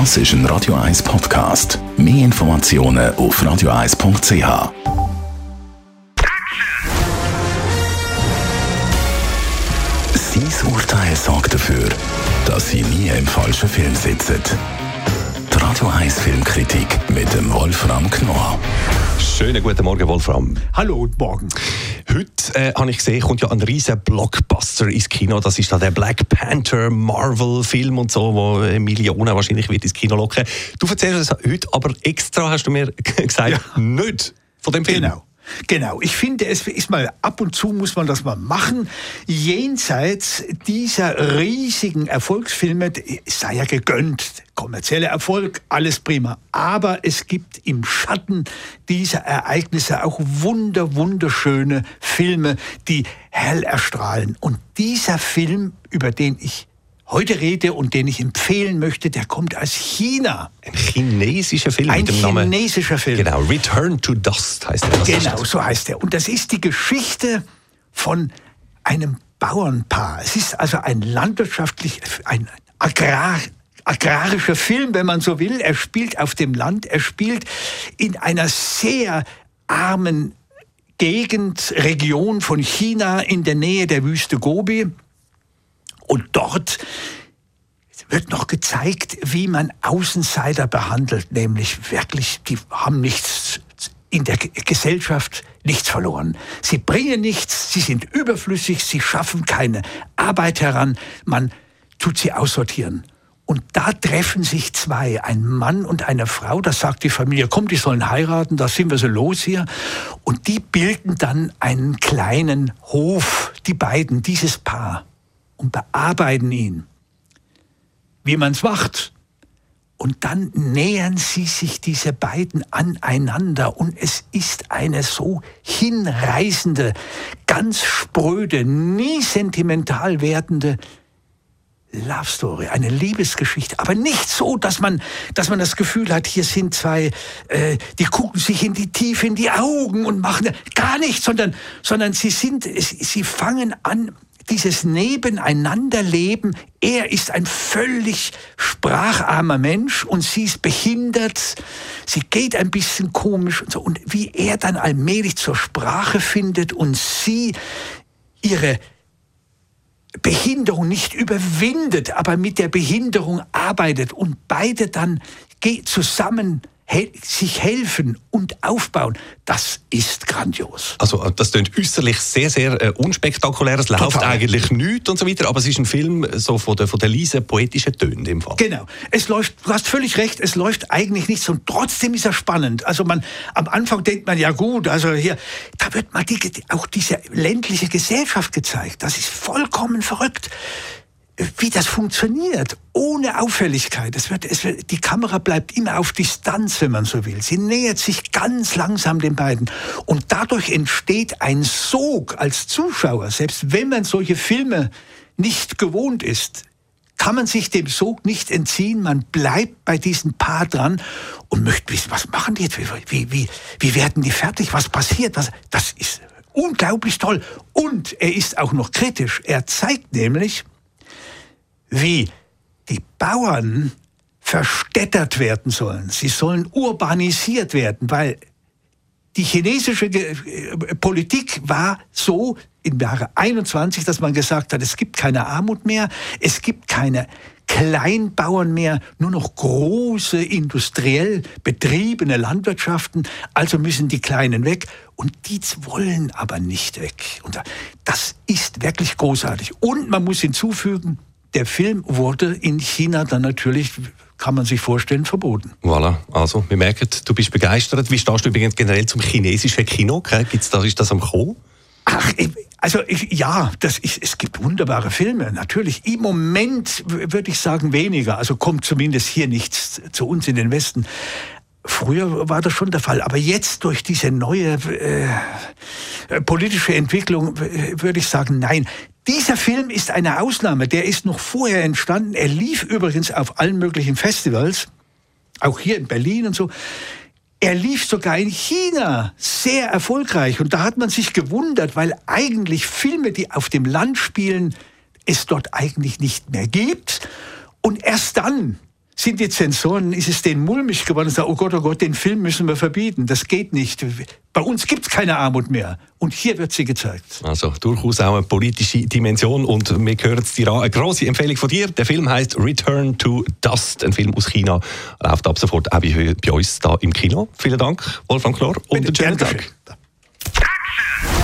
Das ist ein Radio 1 Podcast. Mehr Informationen auf radio1.ch. Sein Urteil sorgt dafür, dass Sie nie im falschen Film sitzen. Die Radio 1 Filmkritik mit dem Wolfram Knorr. Schönen guten Morgen, Wolfram. Hallo, guten Morgen. Heute äh, habe ich gesehen, kommt ja ein riesiger Blockbuster ins Kino. Das ist da der Black Panther Marvel-Film und so, wo Millionen wahrscheinlich wird ins Kino locken. Du erzählst es heute, aber extra hast du mir gesagt, ja. nicht von dem Film. Genau. Genau, ich finde, es ist mal ab und zu muss man das mal machen. Jenseits dieser riesigen Erfolgsfilme sei ja gegönnt, kommerzieller Erfolg, alles prima. Aber es gibt im Schatten dieser Ereignisse auch wunder, wunderschöne Filme, die hell erstrahlen. Und dieser Film, über den ich heute rede und den ich empfehlen möchte, der kommt aus China. Ein chinesischer Film Ein mit dem Namen. chinesischer Film. Genau, Return to Dust heißt er. Genau, so heißt er. Und das ist die Geschichte von einem Bauernpaar. Es ist also ein landwirtschaftlich, ein Agrar, agrarischer Film, wenn man so will. Er spielt auf dem Land, er spielt in einer sehr armen Gegend, Region von China in der Nähe der Wüste Gobi. Und dort wird noch gezeigt, wie man Außenseiter behandelt, nämlich wirklich, die haben nichts in der Gesellschaft nichts verloren. Sie bringen nichts, sie sind überflüssig, sie schaffen keine Arbeit heran, man tut sie aussortieren. Und da treffen sich zwei, ein Mann und eine Frau, das sagt die Familie, komm, die sollen heiraten, da sind wir so los hier. Und die bilden dann einen kleinen Hof, die beiden, dieses Paar und bearbeiten ihn, wie man es macht. Und dann nähern sie sich diese beiden aneinander und es ist eine so hinreißende, ganz spröde, nie sentimental werdende Love Story, eine Liebesgeschichte, aber nicht so, dass man, dass man das Gefühl hat, hier sind zwei, äh, die gucken sich in die Tiefe in die Augen und machen gar nichts, sondern, sondern sie sind, sie fangen an, dieses Nebeneinanderleben, er ist ein völlig spracharmer Mensch und sie ist behindert, sie geht ein bisschen komisch und so. Und wie er dann allmählich zur Sprache findet und sie ihre Behinderung nicht überwindet, aber mit der Behinderung arbeitet und beide dann zusammen sich helfen und aufbauen, das ist grandios. Also das klingt äußerlich sehr, sehr äh, unspektakulär. Es läuft eigentlich nichts und so weiter, aber es ist ein Film so von der, von der leisen poetischen Töne im Fall. Genau. Es läuft, du hast völlig recht, es läuft eigentlich nichts und trotzdem ist er spannend. Also man, am Anfang denkt man, ja gut, also hier, da wird mal die, auch diese ländliche Gesellschaft gezeigt. Das ist vollkommen verrückt wie das funktioniert, ohne Auffälligkeit. Es wird, es wird, die Kamera bleibt immer auf Distanz, wenn man so will. Sie nähert sich ganz langsam den beiden. Und dadurch entsteht ein Sog als Zuschauer, selbst wenn man solche Filme nicht gewohnt ist, kann man sich dem Sog nicht entziehen. Man bleibt bei diesem Paar dran und möchte wissen, was machen die jetzt? Wie, wie, wie werden die fertig? Was passiert? Was, das ist unglaublich toll. Und er ist auch noch kritisch. Er zeigt nämlich, wie die Bauern verstädtert werden sollen. Sie sollen urbanisiert werden, weil die chinesische äh, Politik war so im Jahre 21, dass man gesagt hat, es gibt keine Armut mehr, es gibt keine Kleinbauern mehr, nur noch große industriell betriebene Landwirtschaften, also müssen die Kleinen weg und die wollen aber nicht weg. Und das ist wirklich großartig. Und man muss hinzufügen, der Film wurde in China dann natürlich, kann man sich vorstellen, verboten. Voilà, also wir merken, du bist begeistert. Wie stehst du übrigens generell zum chinesischen Kino? Gibt's da, ist das am Kommen? Ach, also ich, ja, das ist, es gibt wunderbare Filme, natürlich. Im Moment würde ich sagen weniger. Also kommt zumindest hier nichts zu uns in den Westen. Früher war das schon der Fall, aber jetzt durch diese neue äh, politische Entwicklung würde ich sagen, nein. Dieser Film ist eine Ausnahme. Der ist noch vorher entstanden. Er lief übrigens auf allen möglichen Festivals, auch hier in Berlin und so. Er lief sogar in China sehr erfolgreich. Und da hat man sich gewundert, weil eigentlich Filme, die auf dem Land spielen, es dort eigentlich nicht mehr gibt. Und erst dann sind die Zensoren, ist es denen mulmig geworden und sagen, oh Gott, oh Gott, den Film müssen wir verbieten. Das geht nicht. Bei uns gibt es keine Armut mehr. Und hier wird sie gezeigt. Also durchaus auch eine politische Dimension. Und wir hören jetzt die eine grosse Empfehlung von dir. Der Film heißt Return to Dust, ein Film aus China. Läuft ab sofort auch bei, bei uns da im Kino. Vielen Dank, Wolfram Knorr. Und einen schönen Tag. Die